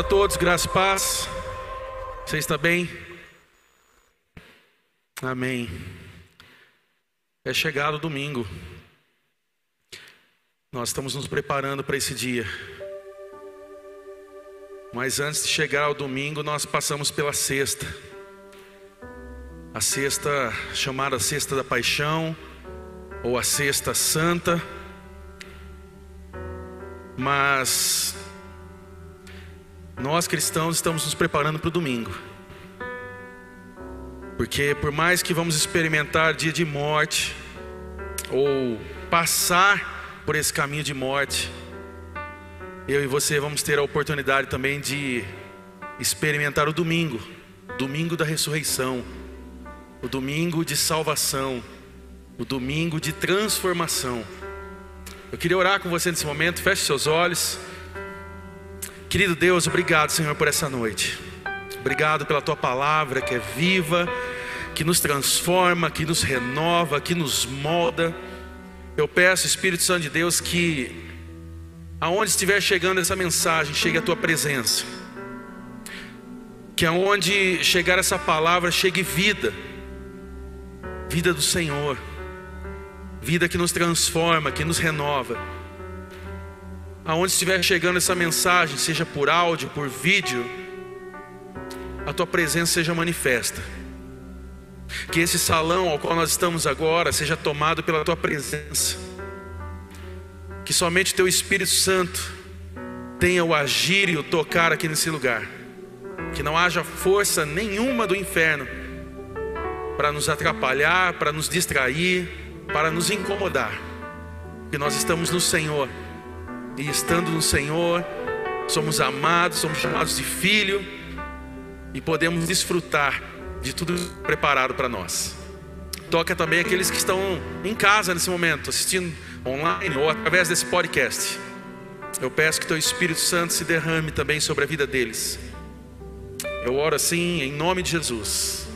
a todos, graça e paz. Você está bem? Amém. É chegado o domingo. Nós estamos nos preparando para esse dia. Mas antes de chegar ao domingo, nós passamos pela sexta. A sexta chamada Sexta da Paixão, ou a Sexta Santa. Mas nós cristãos estamos nos preparando para o domingo. Porque por mais que vamos experimentar dia de morte, ou passar por esse caminho de morte, eu e você vamos ter a oportunidade também de experimentar o domingo, domingo da ressurreição, o domingo de salvação, o domingo de transformação. Eu queria orar com você nesse momento, feche seus olhos. Querido Deus, obrigado, Senhor, por essa noite. Obrigado pela tua palavra que é viva, que nos transforma, que nos renova, que nos molda. Eu peço, Espírito Santo de Deus, que aonde estiver chegando essa mensagem, chegue a tua presença. Que aonde chegar essa palavra, chegue vida. Vida do Senhor. Vida que nos transforma, que nos renova. Aonde estiver chegando essa mensagem, seja por áudio, por vídeo, a tua presença seja manifesta. Que esse salão ao qual nós estamos agora seja tomado pela tua presença. Que somente teu Espírito Santo tenha o agir e o tocar aqui nesse lugar. Que não haja força nenhuma do inferno para nos atrapalhar, para nos distrair, para nos incomodar. Que nós estamos no Senhor. E estando no Senhor, somos amados, somos chamados de filho e podemos desfrutar de tudo preparado para nós. Toca também aqueles que estão em casa nesse momento, assistindo online ou através desse podcast. Eu peço que teu Espírito Santo se derrame também sobre a vida deles. Eu oro assim em nome de Jesus.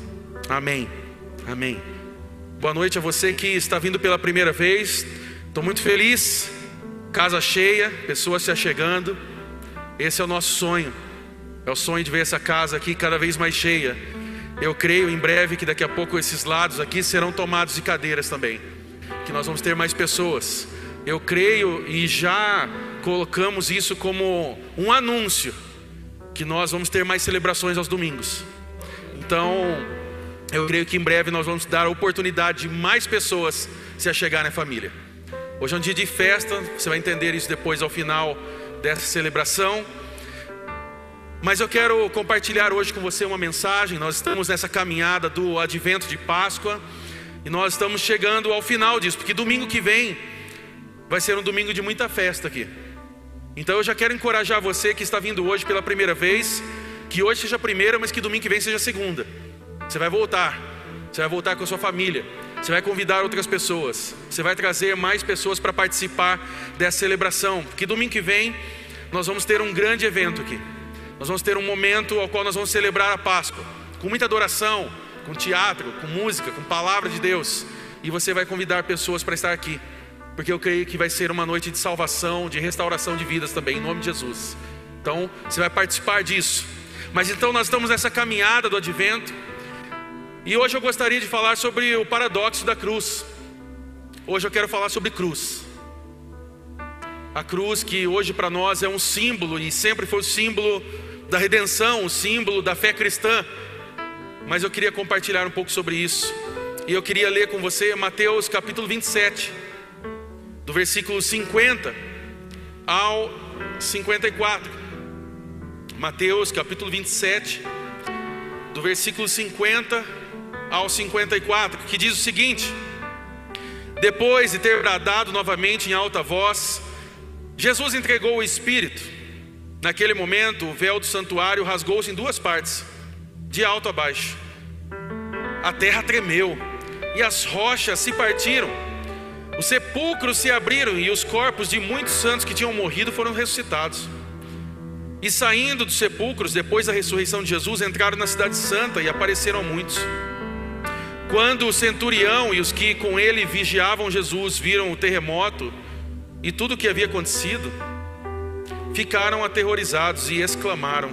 Amém. Amém. Boa noite a você que está vindo pela primeira vez. Estou muito feliz. Casa cheia, pessoas se achegando. Esse é o nosso sonho. É o sonho de ver essa casa aqui cada vez mais cheia eu creio em breve que daqui a pouco esses lados aqui serão tomados de cadeiras também. Que nós vamos ter mais pessoas. Eu creio e já colocamos isso como um anúncio que nós vamos ter mais celebrações aos domingos. Então, eu creio que em breve nós vamos dar a oportunidade de mais pessoas se achegarem à família. Hoje é um dia de festa, você vai entender isso depois ao final dessa celebração. Mas eu quero compartilhar hoje com você uma mensagem. Nós estamos nessa caminhada do advento de Páscoa e nós estamos chegando ao final disso, porque domingo que vem vai ser um domingo de muita festa aqui. Então eu já quero encorajar você que está vindo hoje pela primeira vez, que hoje seja a primeira, mas que domingo que vem seja a segunda. Você vai voltar, você vai voltar com a sua família, você vai convidar outras pessoas, você vai trazer mais pessoas para participar dessa celebração, porque domingo que vem nós vamos ter um grande evento aqui. Nós vamos ter um momento ao qual nós vamos celebrar a Páscoa, com muita adoração, com teatro, com música, com palavra de Deus. E você vai convidar pessoas para estar aqui, porque eu creio que vai ser uma noite de salvação, de restauração de vidas também, em nome de Jesus. Então, você vai participar disso. Mas então nós estamos nessa caminhada do advento. E hoje eu gostaria de falar sobre o paradoxo da cruz. Hoje eu quero falar sobre cruz. A cruz que hoje para nós é um símbolo e sempre foi o símbolo da redenção, o símbolo da fé cristã. Mas eu queria compartilhar um pouco sobre isso. E eu queria ler com você Mateus capítulo 27, do versículo 50 ao 54. Mateus capítulo 27, do versículo 50 ao 54, que diz o seguinte: Depois de ter bradado novamente em alta voz, Jesus entregou o Espírito. Naquele momento, o véu do santuário rasgou-se em duas partes, de alto a baixo. A terra tremeu e as rochas se partiram. Os sepulcros se abriram e os corpos de muitos santos que tinham morrido foram ressuscitados. E saindo dos sepulcros, depois da ressurreição de Jesus, entraram na cidade santa e apareceram muitos. Quando o centurião e os que com ele vigiavam Jesus viram o terremoto e tudo o que havia acontecido, ficaram aterrorizados e exclamaram: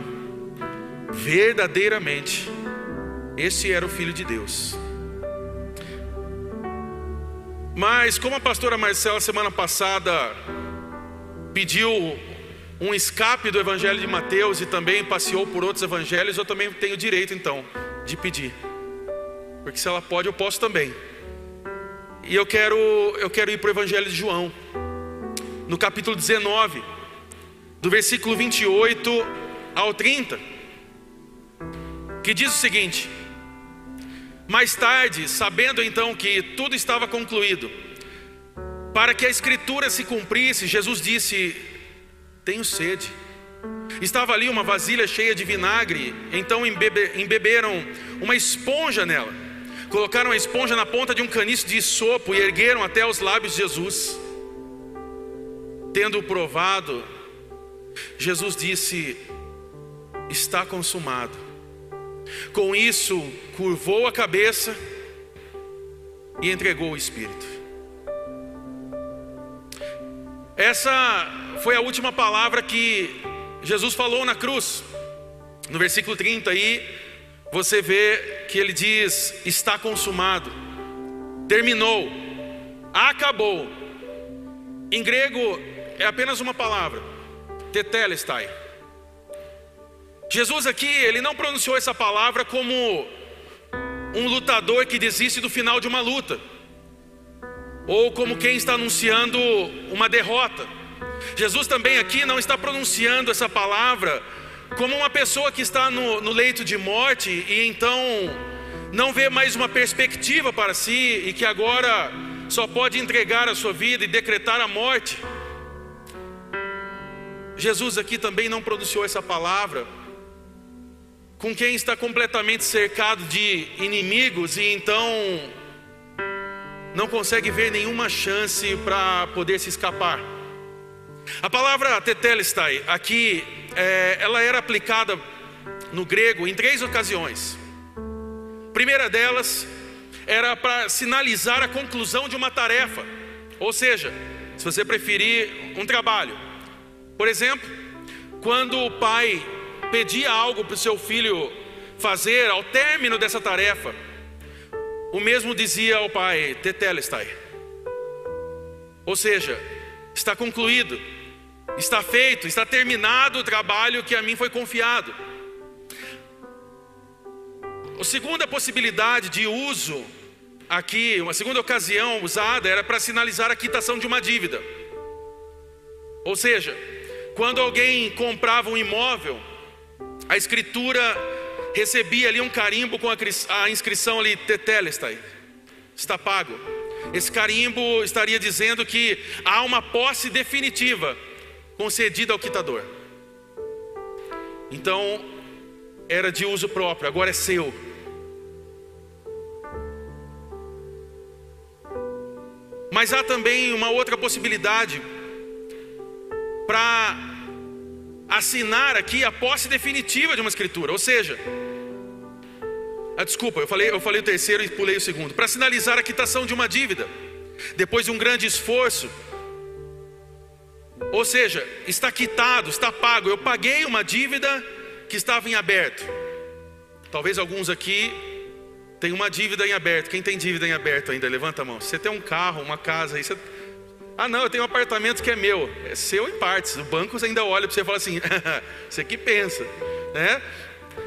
Verdadeiramente, esse era o Filho de Deus. Mas, como a pastora Marcela, semana passada, pediu um escape do Evangelho de Mateus e também passeou por outros evangelhos, eu também tenho direito, então, de pedir. Porque se ela pode, eu posso também. E eu quero, eu quero ir para o Evangelho de João, no capítulo 19, do versículo 28 ao 30, que diz o seguinte: mais tarde, sabendo então que tudo estava concluído, para que a escritura se cumprisse, Jesus disse: Tenho sede. Estava ali uma vasilha cheia de vinagre, então embebe, embeberam uma esponja nela. Colocaram a esponja na ponta de um caniço de sopo e ergueram até os lábios de Jesus. Tendo provado, Jesus disse: Está consumado. Com isso, curvou a cabeça e entregou o Espírito. Essa foi a última palavra que Jesus falou na cruz. No versículo 30 aí, você vê que ele diz: Está consumado, terminou, acabou. Em grego é apenas uma palavra, tetelestai. Jesus aqui, ele não pronunciou essa palavra como um lutador que desiste do final de uma luta, ou como quem está anunciando uma derrota. Jesus também aqui não está pronunciando essa palavra como uma pessoa que está no, no leito de morte e então não vê mais uma perspectiva para si e que agora só pode entregar a sua vida e decretar a morte. Jesus aqui também não pronunciou essa palavra com quem está completamente cercado de inimigos e então não consegue ver nenhuma chance para poder se escapar. A palavra tetelestai aqui, é, ela era aplicada no grego em três ocasiões. A primeira delas era para sinalizar a conclusão de uma tarefa, ou seja, se você preferir, um trabalho. Por exemplo, quando o pai pedia algo para o seu filho fazer ao término dessa tarefa, o mesmo dizia ao pai: Tetelestai. Ou seja, está concluído, está feito, está terminado o trabalho que a mim foi confiado. A segunda possibilidade de uso aqui, uma segunda ocasião usada era para sinalizar a quitação de uma dívida. Ou seja, quando alguém comprava um imóvel, a escritura recebia ali um carimbo com a inscrição ali, Tetelestai, está pago. Esse carimbo estaria dizendo que há uma posse definitiva concedida ao quitador. Então, era de uso próprio, agora é seu. Mas há também uma outra possibilidade para assinar aqui a posse definitiva de uma escritura, ou seja, ah, desculpa, eu falei, eu falei o terceiro e pulei o segundo, para sinalizar a quitação de uma dívida, depois de um grande esforço, ou seja, está quitado, está pago. Eu paguei uma dívida que estava em aberto. Talvez alguns aqui tenham uma dívida em aberto. Quem tem dívida em aberto ainda? Levanta a mão. Você tem um carro, uma casa aí, você ah, não, eu tenho um apartamento que é meu. É seu em partes. O banco ainda olha para você e fala assim: você que pensa, né?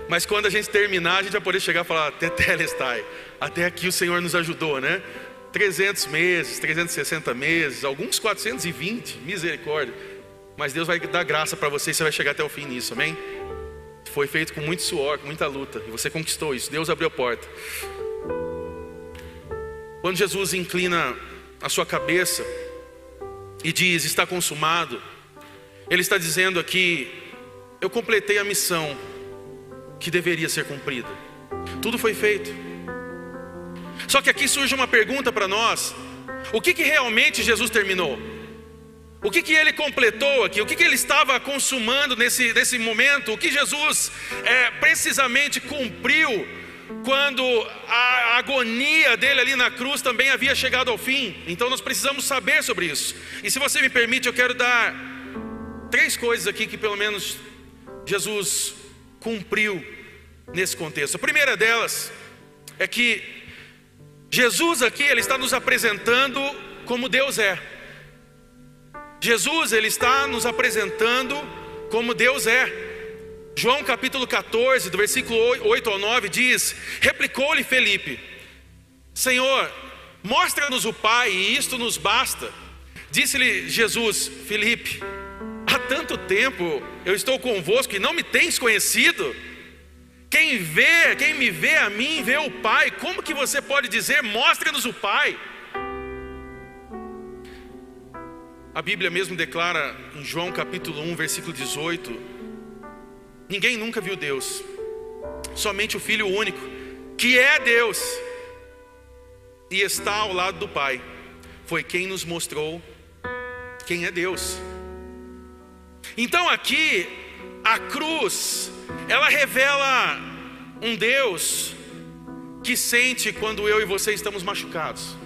Mas quando a gente terminar, a gente vai poder chegar e falar: Tetelestai. Até aqui o Senhor nos ajudou, né? 300 meses, 360 meses, alguns 420, misericórdia. Mas Deus vai dar graça para você e você vai chegar até o fim nisso, amém? Foi feito com muito suor, com muita luta, e você conquistou isso. Deus abriu a porta. Quando Jesus inclina a sua cabeça, e diz: Está consumado. Ele está dizendo aqui: Eu completei a missão que deveria ser cumprida. Tudo foi feito. Só que aqui surge uma pergunta para nós: O que, que realmente Jesus terminou? O que, que ele completou aqui? O que, que ele estava consumando nesse, nesse momento? O que Jesus é, precisamente cumpriu quando a agonia dele ali na cruz também havia chegado ao fim? Então nós precisamos saber sobre isso. E se você me permite, eu quero dar três coisas aqui que pelo menos Jesus cumpriu nesse contexto. A primeira delas é que Jesus aqui ele está nos apresentando como Deus é. Jesus ele está nos apresentando como Deus é. João capítulo 14, do versículo 8 ao 9 diz: Replicou-lhe Felipe: Senhor, mostra-nos o Pai, e isto nos basta. Disse-lhe Jesus: Felipe, há tanto tempo eu estou convosco e não me tens conhecido. Quem vê, quem me vê a mim, vê o Pai. Como que você pode dizer, mostre-nos o Pai? A Bíblia mesmo declara em João capítulo 1, versículo 18: Ninguém nunca viu Deus, somente o Filho único, que é Deus e está ao lado do Pai, foi quem nos mostrou quem é Deus. Então aqui, a cruz, ela revela um Deus que sente quando eu e você estamos machucados.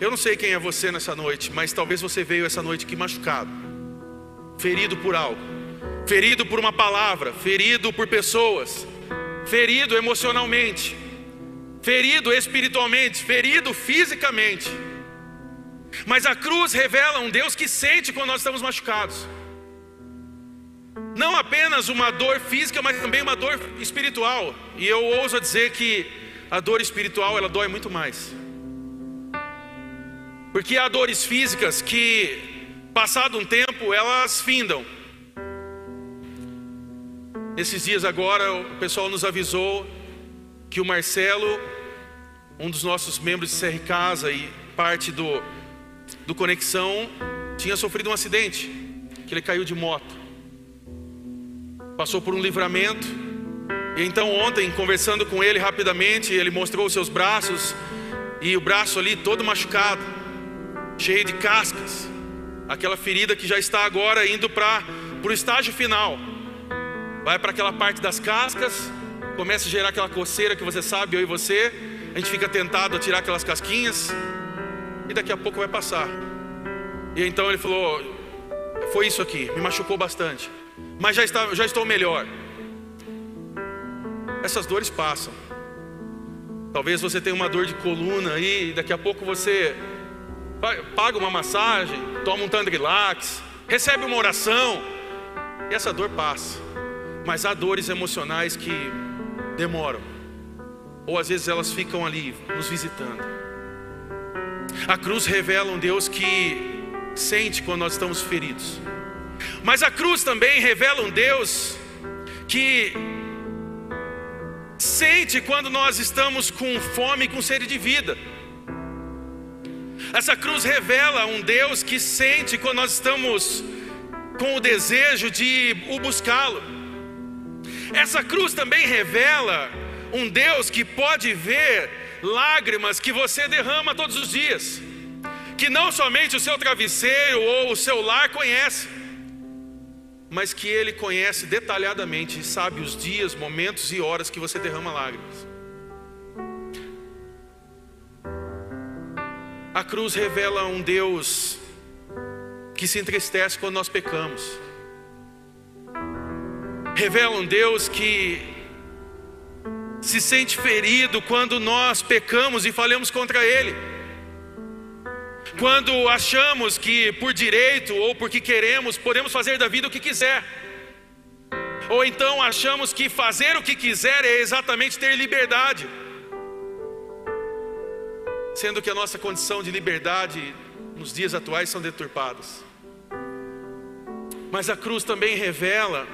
Eu não sei quem é você nessa noite, mas talvez você veio essa noite aqui machucado, ferido por algo, ferido por uma palavra, ferido por pessoas, ferido emocionalmente, ferido espiritualmente, ferido fisicamente. Mas a cruz revela um Deus que sente quando nós estamos machucados. Não apenas uma dor física, mas também uma dor espiritual. E eu ouso dizer que a dor espiritual ela dói muito mais. Porque há dores físicas que, passado um tempo, elas findam. Esses dias agora, o pessoal nos avisou que o Marcelo, um dos nossos membros de CR Casa e parte do, do Conexão, tinha sofrido um acidente, que ele caiu de moto. Passou por um livramento. E então ontem, conversando com ele rapidamente, ele mostrou os seus braços e o braço ali todo machucado cheia de cascas, aquela ferida que já está agora indo para o estágio final, vai para aquela parte das cascas, começa a gerar aquela coceira que você sabe, eu e você, a gente fica tentado a tirar aquelas casquinhas, e daqui a pouco vai passar. E então ele falou: Foi isso aqui, me machucou bastante, mas já, está, já estou melhor. Essas dores passam. Talvez você tenha uma dor de coluna aí, e daqui a pouco você paga uma massagem, toma um Tandrilax, recebe uma oração, e essa dor passa. Mas há dores emocionais que demoram, ou às vezes elas ficam ali nos visitando. A cruz revela um Deus que sente quando nós estamos feridos, mas a cruz também revela um Deus que sente quando nós estamos com fome e com sede de vida. Essa cruz revela um Deus que sente quando nós estamos com o desejo de o buscá-lo. Essa cruz também revela um Deus que pode ver lágrimas que você derrama todos os dias, que não somente o seu travesseiro ou o seu lar conhece, mas que ele conhece detalhadamente e sabe os dias, momentos e horas que você derrama lágrimas. A cruz revela um Deus que se entristece quando nós pecamos. Revela um Deus que se sente ferido quando nós pecamos e falhamos contra Ele. Quando achamos que por direito ou porque queremos, podemos fazer da vida o que quiser. Ou então achamos que fazer o que quiser é exatamente ter liberdade sendo que a nossa condição de liberdade nos dias atuais são deturpadas. Mas a cruz também revela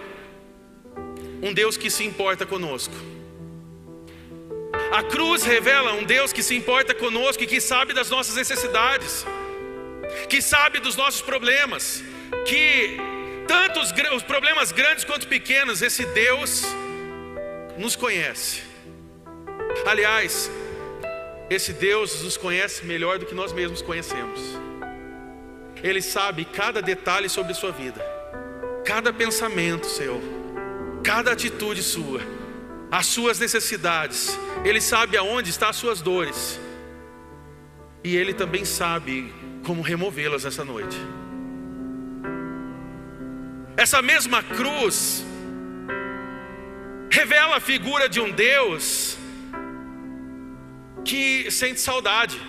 um Deus que se importa conosco. A cruz revela um Deus que se importa conosco e que sabe das nossas necessidades, que sabe dos nossos problemas, que tanto os, os problemas grandes quanto pequenos, esse Deus nos conhece. Aliás, esse Deus nos conhece melhor do que nós mesmos conhecemos. Ele sabe cada detalhe sobre sua vida, cada pensamento seu, cada atitude sua, as suas necessidades. Ele sabe aonde estão as suas dores. E ele também sabe como removê-las essa noite. Essa mesma cruz revela a figura de um Deus que sente saudade.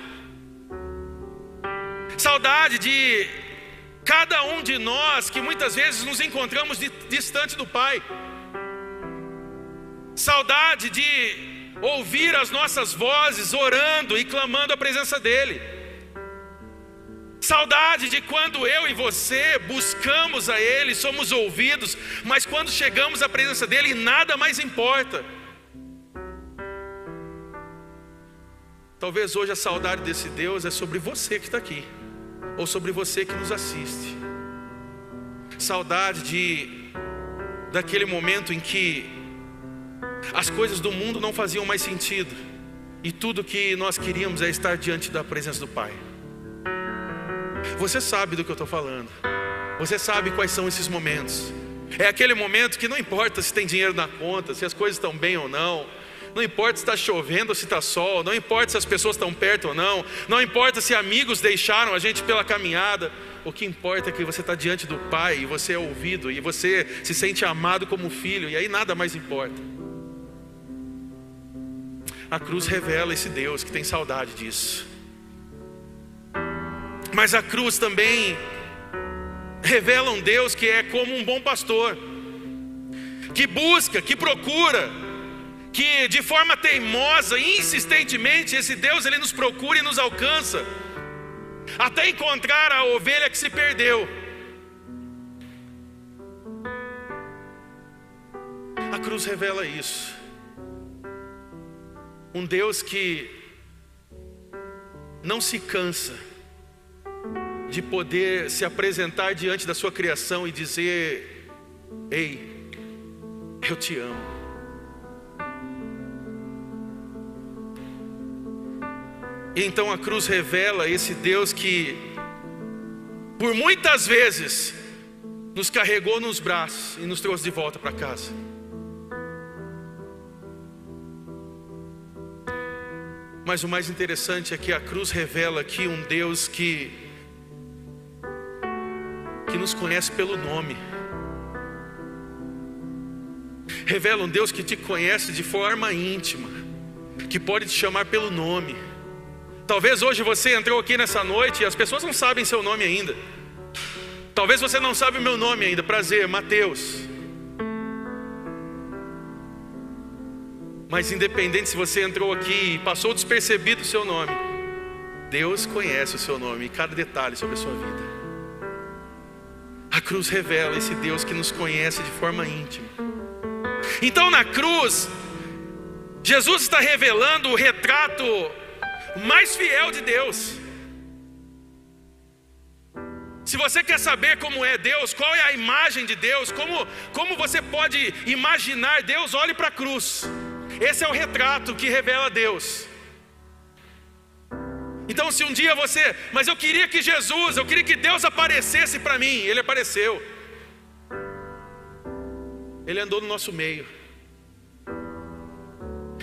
Saudade de cada um de nós que muitas vezes nos encontramos distante do Pai. Saudade de ouvir as nossas vozes orando e clamando a presença dEle. Saudade de quando eu e você buscamos a Ele, somos ouvidos, mas quando chegamos à presença dEle, nada mais importa. Talvez hoje a saudade desse Deus é sobre você que está aqui, ou sobre você que nos assiste. Saudade de daquele momento em que as coisas do mundo não faziam mais sentido e tudo que nós queríamos é estar diante da presença do Pai. Você sabe do que eu estou falando. Você sabe quais são esses momentos. É aquele momento que não importa se tem dinheiro na conta, se as coisas estão bem ou não, não importa se está chovendo ou se está sol, não importa se as pessoas estão perto ou não, não importa se amigos deixaram a gente pela caminhada. O que importa é que você está diante do Pai e você é ouvido e você se sente amado como filho, e aí nada mais importa. A cruz revela esse Deus que tem saudade disso. Mas a cruz também revela um Deus que é como um bom pastor, que busca, que procura, que de forma teimosa, insistentemente, esse Deus ele nos procura e nos alcança, até encontrar a ovelha que se perdeu. A cruz revela isso. Um Deus que não se cansa de poder se apresentar diante da sua criação e dizer: Ei, eu te amo. E então a cruz revela esse Deus que, por muitas vezes, nos carregou nos braços e nos trouxe de volta para casa. Mas o mais interessante é que a cruz revela aqui um Deus que que nos conhece pelo nome. Revela um Deus que te conhece de forma íntima, que pode te chamar pelo nome. Talvez hoje você entrou aqui nessa noite e as pessoas não sabem seu nome ainda. Talvez você não sabe o meu nome ainda. Prazer, Mateus. Mas independente se você entrou aqui e passou despercebido o seu nome, Deus conhece o seu nome e cada detalhe sobre a sua vida. A cruz revela esse Deus que nos conhece de forma íntima. Então na cruz, Jesus está revelando o retrato mais fiel de Deus. Se você quer saber como é Deus, qual é a imagem de Deus, como, como você pode imaginar Deus, olhe para a cruz. Esse é o retrato que revela Deus. Então, se um dia você, mas eu queria que Jesus, eu queria que Deus aparecesse para mim, Ele apareceu. Ele andou no nosso meio.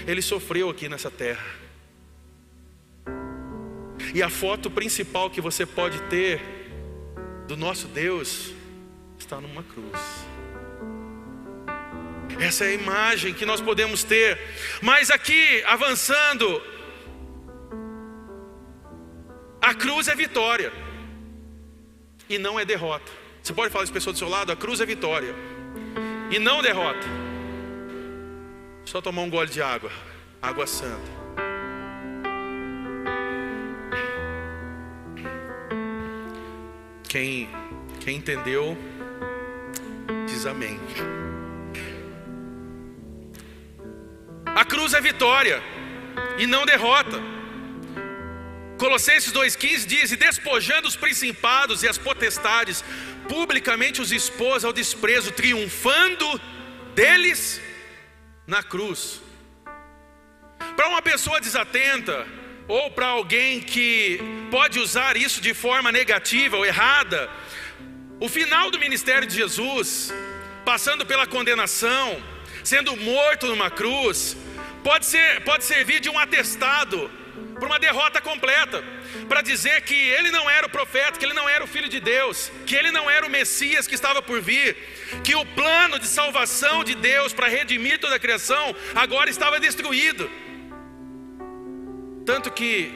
Ele sofreu aqui nessa terra. E a foto principal que você pode ter do nosso Deus está numa cruz. Essa é a imagem que nós podemos ter. Mas aqui, avançando, a cruz é vitória e não é derrota. Você pode falar isso pessoa do seu lado? A cruz é vitória e não derrota. Só tomar um gole de água, água santa. Quem, quem entendeu, diz amém. A cruz é vitória e não derrota. Colossenses 2,15 diz: E despojando os principados e as potestades, publicamente os expôs ao desprezo, triunfando deles na cruz. Para uma pessoa desatenta, ou para alguém que pode usar isso de forma negativa ou errada, o final do ministério de Jesus, passando pela condenação, sendo morto numa cruz, pode, ser, pode servir de um atestado para uma derrota completa, para dizer que ele não era o profeta, que ele não era o filho de Deus, que ele não era o Messias que estava por vir, que o plano de salvação de Deus para redimir toda a criação agora estava destruído. Tanto que,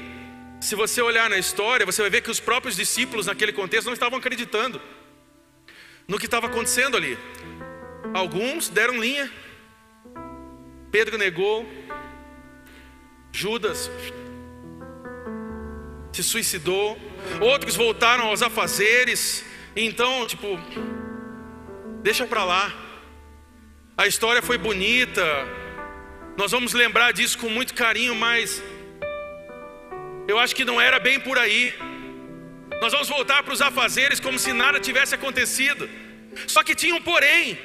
se você olhar na história, você vai ver que os próprios discípulos naquele contexto não estavam acreditando no que estava acontecendo ali. Alguns deram linha, Pedro negou, Judas se suicidou, outros voltaram aos afazeres, então, tipo, deixa para lá. A história foi bonita, nós vamos lembrar disso com muito carinho, mas eu acho que não era bem por aí. Nós vamos voltar para os afazeres como se nada tivesse acontecido. Só que tinha um porém,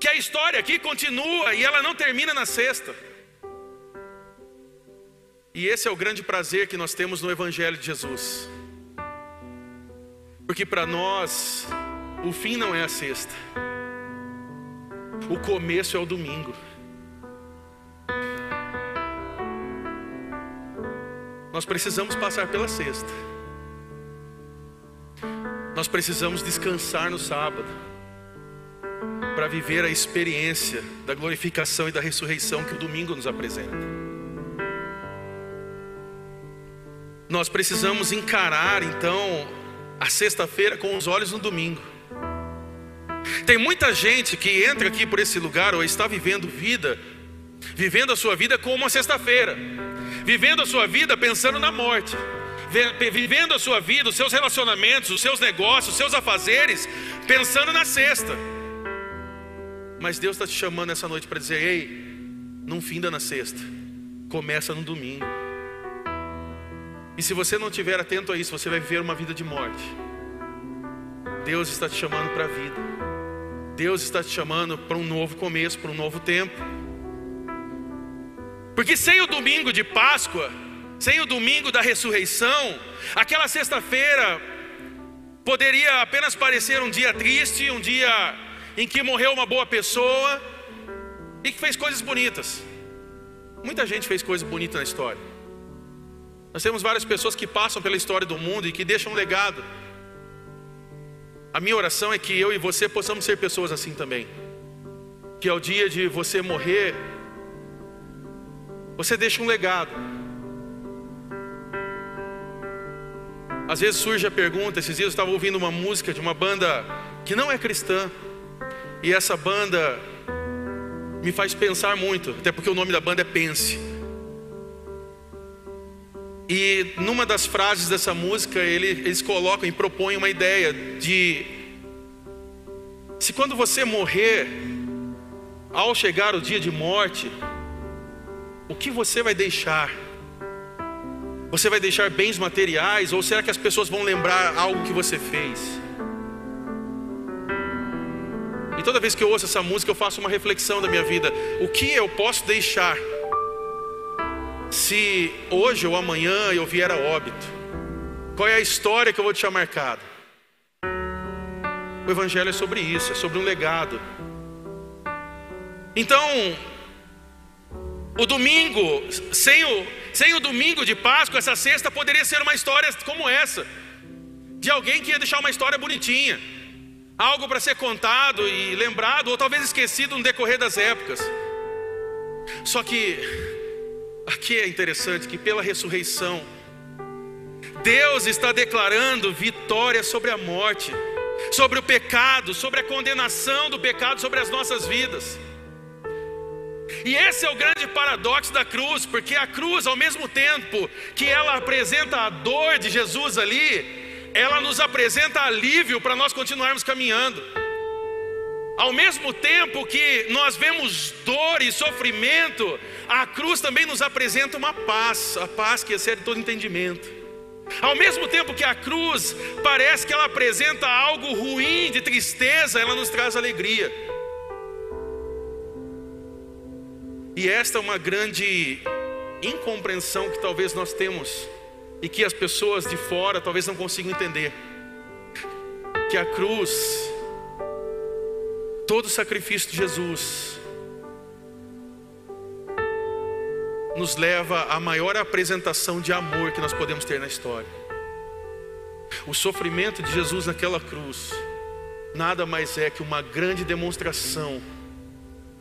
que a história aqui continua e ela não termina na sexta. E esse é o grande prazer que nós temos no Evangelho de Jesus. Porque para nós, o fim não é a sexta, o começo é o domingo. Nós precisamos passar pela sexta, nós precisamos descansar no sábado, para viver a experiência da glorificação e da ressurreição que o domingo nos apresenta. nós precisamos encarar então a sexta-feira com os olhos no domingo. Tem muita gente que entra aqui por esse lugar ou está vivendo vida, vivendo a sua vida como uma sexta-feira, vivendo a sua vida pensando na morte, vivendo a sua vida, os seus relacionamentos, os seus negócios, os seus afazeres, pensando na sexta. Mas Deus está te chamando essa noite para dizer: ei, não finda na sexta, começa no domingo. E se você não estiver atento a isso, você vai viver uma vida de morte. Deus está te chamando para a vida. Deus está te chamando para um novo começo, para um novo tempo. Porque sem o domingo de Páscoa, sem o domingo da ressurreição, aquela sexta-feira poderia apenas parecer um dia triste, um dia em que morreu uma boa pessoa e que fez coisas bonitas. Muita gente fez coisas bonitas na história. Nós temos várias pessoas que passam pela história do mundo e que deixam um legado. A minha oração é que eu e você possamos ser pessoas assim também. Que ao dia de você morrer, você deixa um legado. Às vezes surge a pergunta, esses dias eu estava ouvindo uma música de uma banda que não é cristã. E essa banda me faz pensar muito, até porque o nome da banda é Pense. E numa das frases dessa música, eles colocam e propõem uma ideia de se quando você morrer, ao chegar o dia de morte, o que você vai deixar? Você vai deixar bens materiais ou será que as pessoas vão lembrar algo que você fez? E toda vez que eu ouço essa música, eu faço uma reflexão da minha vida: o que eu posso deixar? se hoje ou amanhã eu vier a óbito, qual é a história que eu vou deixar marcada? O Evangelho é sobre isso, é sobre um legado. Então, o domingo, sem o, sem o domingo de Páscoa, essa sexta poderia ser uma história como essa, de alguém que ia deixar uma história bonitinha, algo para ser contado e lembrado, ou talvez esquecido no decorrer das épocas. Só que Aqui é interessante que pela ressurreição, Deus está declarando vitória sobre a morte, sobre o pecado, sobre a condenação do pecado sobre as nossas vidas. E esse é o grande paradoxo da cruz, porque a cruz, ao mesmo tempo que ela apresenta a dor de Jesus ali, ela nos apresenta alívio para nós continuarmos caminhando. Ao mesmo tempo que nós vemos dor e sofrimento, a cruz também nos apresenta uma paz, a paz que excede todo entendimento. Ao mesmo tempo que a cruz parece que ela apresenta algo ruim, de tristeza, ela nos traz alegria. E esta é uma grande incompreensão que talvez nós temos e que as pessoas de fora talvez não consigam entender. Que a cruz, todo o sacrifício de Jesus, nos leva à maior apresentação de amor que nós podemos ter na história. O sofrimento de Jesus naquela cruz nada mais é que uma grande demonstração,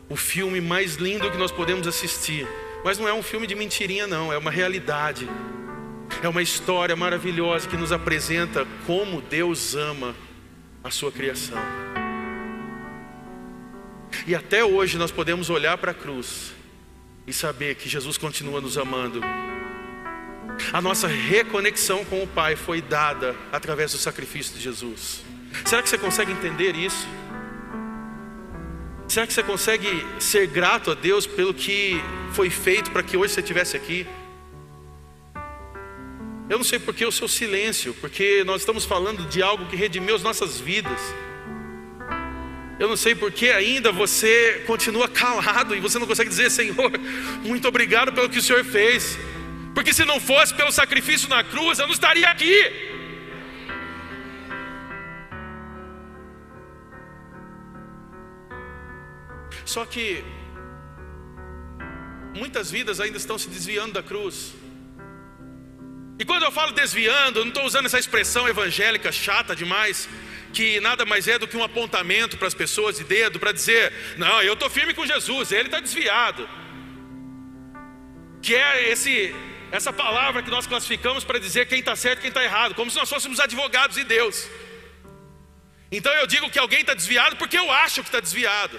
o filme mais lindo que nós podemos assistir. Mas não é um filme de mentirinha, não, é uma realidade. É uma história maravilhosa que nos apresenta como Deus ama a sua criação. E até hoje nós podemos olhar para a cruz e saber que Jesus continua nos amando. A nossa reconexão com o Pai foi dada através do sacrifício de Jesus. Será que você consegue entender isso? Será que você consegue ser grato a Deus pelo que foi feito para que hoje você estivesse aqui? Eu não sei por que o seu silêncio, porque nós estamos falando de algo que redimiu as nossas vidas. Eu não sei por que ainda você continua calado e você não consegue dizer, Senhor, muito obrigado pelo que o Senhor fez. Porque se não fosse pelo sacrifício na cruz, eu não estaria aqui. Só que muitas vidas ainda estão se desviando da cruz. E quando eu falo desviando, não estou usando essa expressão evangélica chata demais, que nada mais é do que um apontamento para as pessoas de dedo para dizer: não, eu estou firme com Jesus, ele está desviado. Que é esse, essa palavra que nós classificamos para dizer quem está certo e quem está errado, como se nós fôssemos advogados de Deus. Então eu digo que alguém está desviado porque eu acho que está desviado.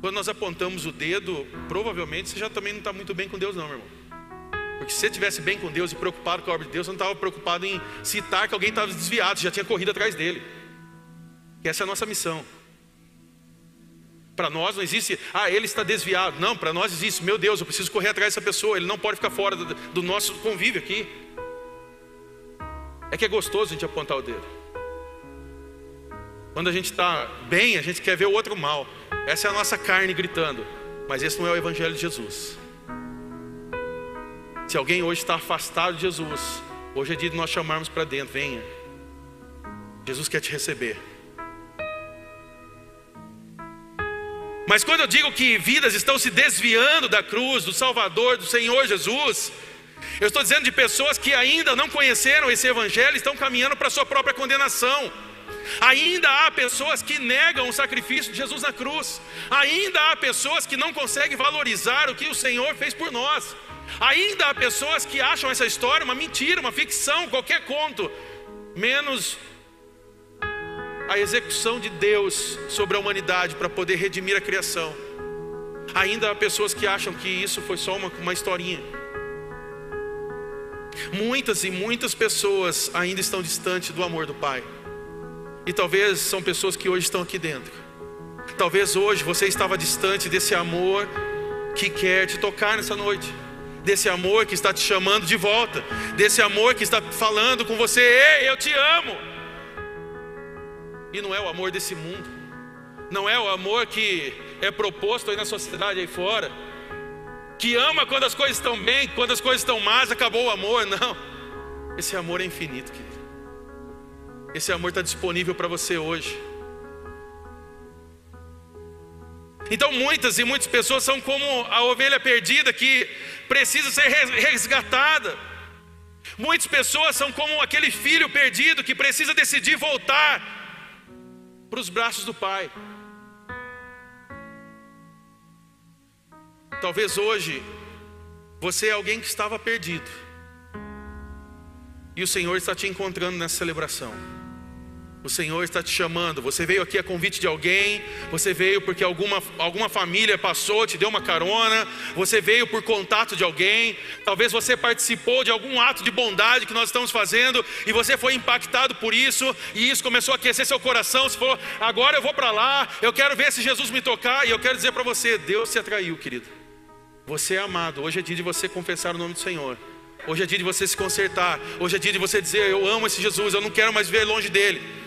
Quando nós apontamos o dedo, provavelmente você já também não está muito bem com Deus, não, meu irmão. Porque se você estivesse bem com Deus e preocupado com a obra de Deus, você não estava preocupado em citar que alguém estava desviado, você já tinha corrido atrás dele. Que essa é a nossa missão. Para nós não existe, ah, ele está desviado. Não, para nós existe, meu Deus, eu preciso correr atrás dessa pessoa, ele não pode ficar fora do, do nosso convívio aqui. É que é gostoso a gente apontar o dedo. Quando a gente está bem, a gente quer ver o outro mal. Essa é a nossa carne gritando. Mas esse não é o Evangelho de Jesus. Se alguém hoje está afastado de Jesus, hoje é dia de nós chamarmos para dentro: venha. Jesus quer te receber. Mas quando eu digo que vidas estão se desviando da cruz, do Salvador, do Senhor Jesus, eu estou dizendo de pessoas que ainda não conheceram esse Evangelho, estão caminhando para a sua própria condenação. Ainda há pessoas que negam o sacrifício de Jesus na cruz. Ainda há pessoas que não conseguem valorizar o que o Senhor fez por nós. Ainda há pessoas que acham essa história uma mentira, uma ficção, qualquer conto, menos a execução de Deus sobre a humanidade para poder redimir a criação. Ainda há pessoas que acham que isso foi só uma, uma historinha. Muitas e muitas pessoas ainda estão distantes do amor do Pai. E talvez são pessoas que hoje estão aqui dentro. Talvez hoje você estava distante desse amor que quer te tocar nessa noite. Desse amor que está te chamando de volta. Desse amor que está falando com você: Ei, eu te amo. E não é o amor desse mundo. Não é o amor que é proposto aí na sociedade aí fora. Que ama quando as coisas estão bem, quando as coisas estão más, acabou o amor. Não. Esse amor é infinito, querido. Esse amor está disponível para você hoje. Então, muitas e muitas pessoas são como a ovelha perdida que precisa ser resgatada. Muitas pessoas são como aquele filho perdido que precisa decidir voltar para os braços do pai. Talvez hoje você é alguém que estava perdido. E o Senhor está te encontrando nessa celebração. O Senhor está te chamando. Você veio aqui a convite de alguém, você veio porque alguma, alguma família passou, te deu uma carona, você veio por contato de alguém, talvez você participou de algum ato de bondade que nós estamos fazendo e você foi impactado por isso, e isso começou a aquecer seu coração. Você falou: agora eu vou para lá, eu quero ver se Jesus me tocar, e eu quero dizer para você: Deus se atraiu, querido. Você é amado. Hoje é dia de você confessar o nome do Senhor. Hoje é dia de você se consertar. Hoje é dia de você dizer: Eu amo esse Jesus, eu não quero mais ver longe dele.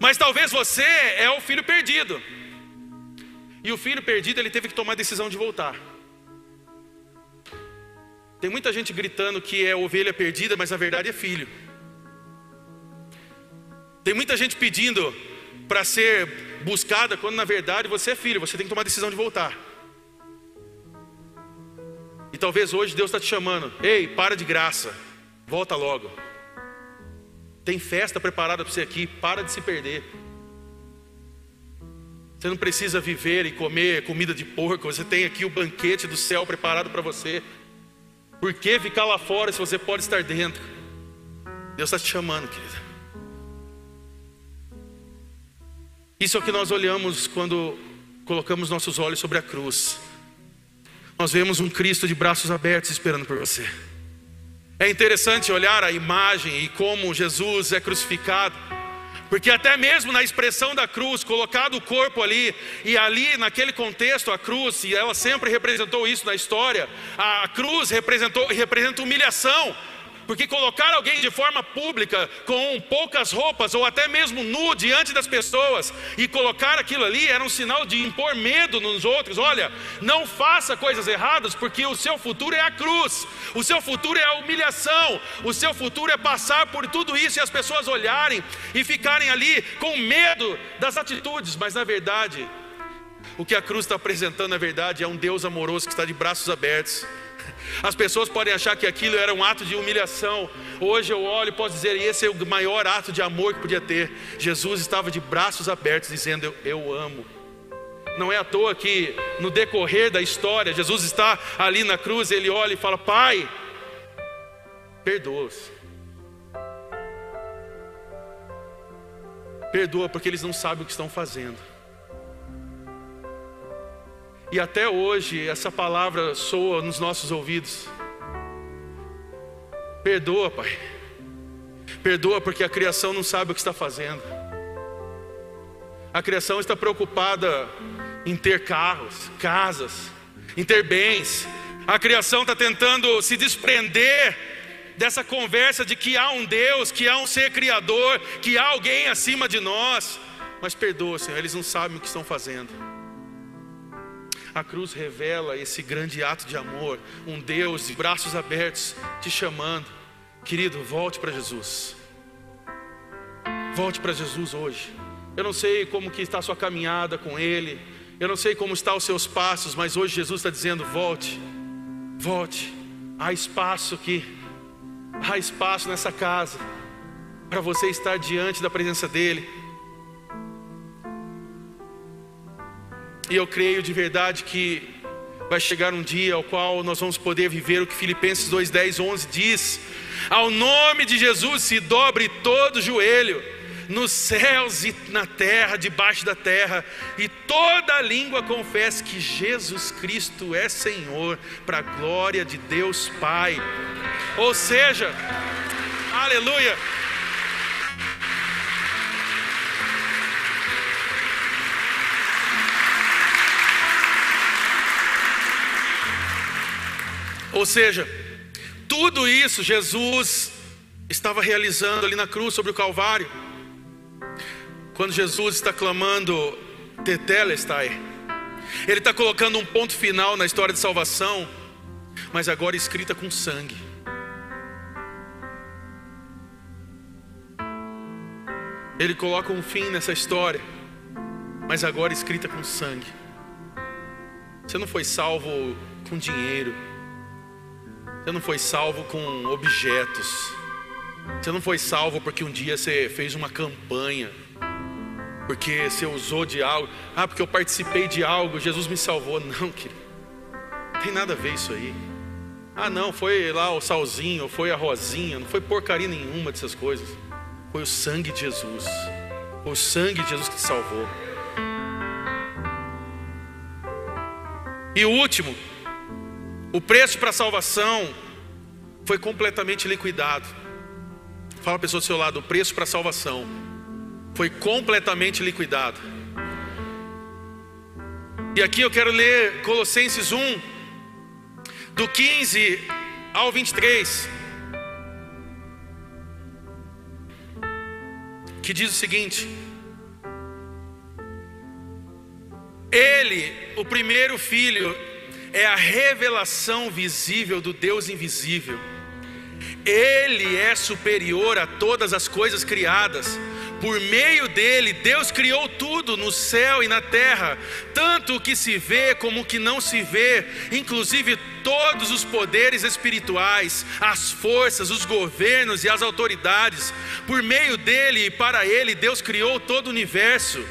Mas talvez você é o filho perdido. E o filho perdido, ele teve que tomar a decisão de voltar. Tem muita gente gritando que é ovelha perdida, mas na verdade é filho. Tem muita gente pedindo para ser buscada, quando na verdade você é filho, você tem que tomar a decisão de voltar. E talvez hoje Deus está te chamando: ei, para de graça, volta logo. Tem festa preparada para você aqui, para de se perder. Você não precisa viver e comer comida de porco, você tem aqui o banquete do céu preparado para você. Por que ficar lá fora se você pode estar dentro? Deus está te chamando, querida. Isso é o que nós olhamos quando colocamos nossos olhos sobre a cruz. Nós vemos um Cristo de braços abertos esperando por você. É interessante olhar a imagem e como Jesus é crucificado. Porque até mesmo na expressão da cruz, colocado o corpo ali, e ali naquele contexto, a cruz, e ela sempre representou isso na história, a cruz representou, representa humilhação, porque colocar alguém de forma pública, com poucas roupas, ou até mesmo nu diante das pessoas, e colocar aquilo ali era um sinal de impor medo nos outros. Olha, não faça coisas erradas, porque o seu futuro é a cruz, o seu futuro é a humilhação, o seu futuro é passar por tudo isso e as pessoas olharem e ficarem ali com medo das atitudes, mas na verdade, o que a cruz está apresentando, na verdade, é um Deus amoroso que está de braços abertos as pessoas podem achar que aquilo era um ato de humilhação. Hoje eu olho e posso dizer, esse é o maior ato de amor que podia ter. Jesus estava de braços abertos, dizendo: Eu, amo. Não é à toa que no decorrer da história, Jesus está ali na cruz, ele olha e fala: Pai, perdoa-os. Perdoa porque eles não sabem o que estão fazendo. E até hoje essa palavra soa nos nossos ouvidos. Perdoa, Pai. Perdoa porque a criação não sabe o que está fazendo. A criação está preocupada em ter carros, casas, em ter bens. A criação está tentando se desprender dessa conversa de que há um Deus, que há um ser criador, que há alguém acima de nós. Mas perdoa, Senhor, eles não sabem o que estão fazendo. A cruz revela esse grande ato de amor, um Deus de braços abertos te chamando. Querido, volte para Jesus. Volte para Jesus hoje. Eu não sei como que está a sua caminhada com Ele. Eu não sei como estão os seus passos, mas hoje Jesus está dizendo: volte, volte. Há espaço aqui, há espaço nessa casa para você estar diante da presença dEle. E eu creio de verdade que vai chegar um dia ao qual nós vamos poder viver o que Filipenses 2, 10, 11 diz: Ao nome de Jesus se dobre todo joelho, nos céus e na terra, debaixo da terra, e toda língua confesse que Jesus Cristo é Senhor, para a glória de Deus Pai. Ou seja, aleluia. Ou seja, tudo isso Jesus estava realizando ali na cruz sobre o Calvário. Quando Jesus está clamando Tetelestai, Ele está colocando um ponto final na história de salvação, mas agora escrita com sangue. Ele coloca um fim nessa história, mas agora escrita com sangue. Você não foi salvo com dinheiro. Você não foi salvo com objetos. Você não foi salvo porque um dia você fez uma campanha. Porque você usou de algo. Ah, porque eu participei de algo, Jesus me salvou. Não, querido. Não tem nada a ver isso aí. Ah, não, foi lá o salzinho, foi a rosinha, não foi porcaria nenhuma dessas coisas. Foi o sangue de Jesus. Foi o sangue de Jesus que te salvou. E o último, o preço para a salvação foi completamente liquidado. Fala a pessoa do seu lado, o preço para a salvação foi completamente liquidado. E aqui eu quero ler Colossenses 1, do 15 ao 23, que diz o seguinte: Ele, o primeiro filho, é a revelação visível do Deus invisível. Ele é superior a todas as coisas criadas. Por meio dele, Deus criou tudo no céu e na terra, tanto o que se vê como o que não se vê, inclusive todos os poderes espirituais, as forças, os governos e as autoridades. Por meio dele e para ele, Deus criou todo o universo.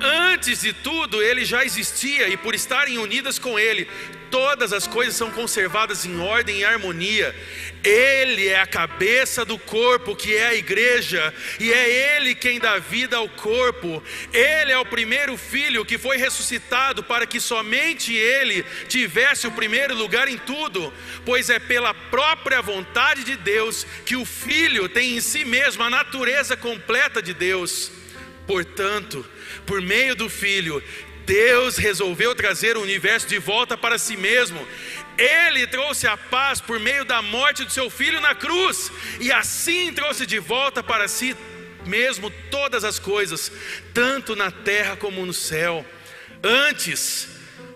Antes de tudo, ele já existia e por estarem unidas com ele, todas as coisas são conservadas em ordem e harmonia. Ele é a cabeça do corpo, que é a igreja, e é Ele quem dá vida ao corpo. Ele é o primeiro filho que foi ressuscitado para que somente Ele tivesse o primeiro lugar em tudo, pois é pela própria vontade de Deus que o Filho tem em si mesmo a natureza completa de Deus. Portanto, por meio do Filho, Deus resolveu trazer o universo de volta para si mesmo. Ele trouxe a paz por meio da morte do seu filho na cruz, e assim trouxe de volta para si mesmo todas as coisas, tanto na terra como no céu. Antes,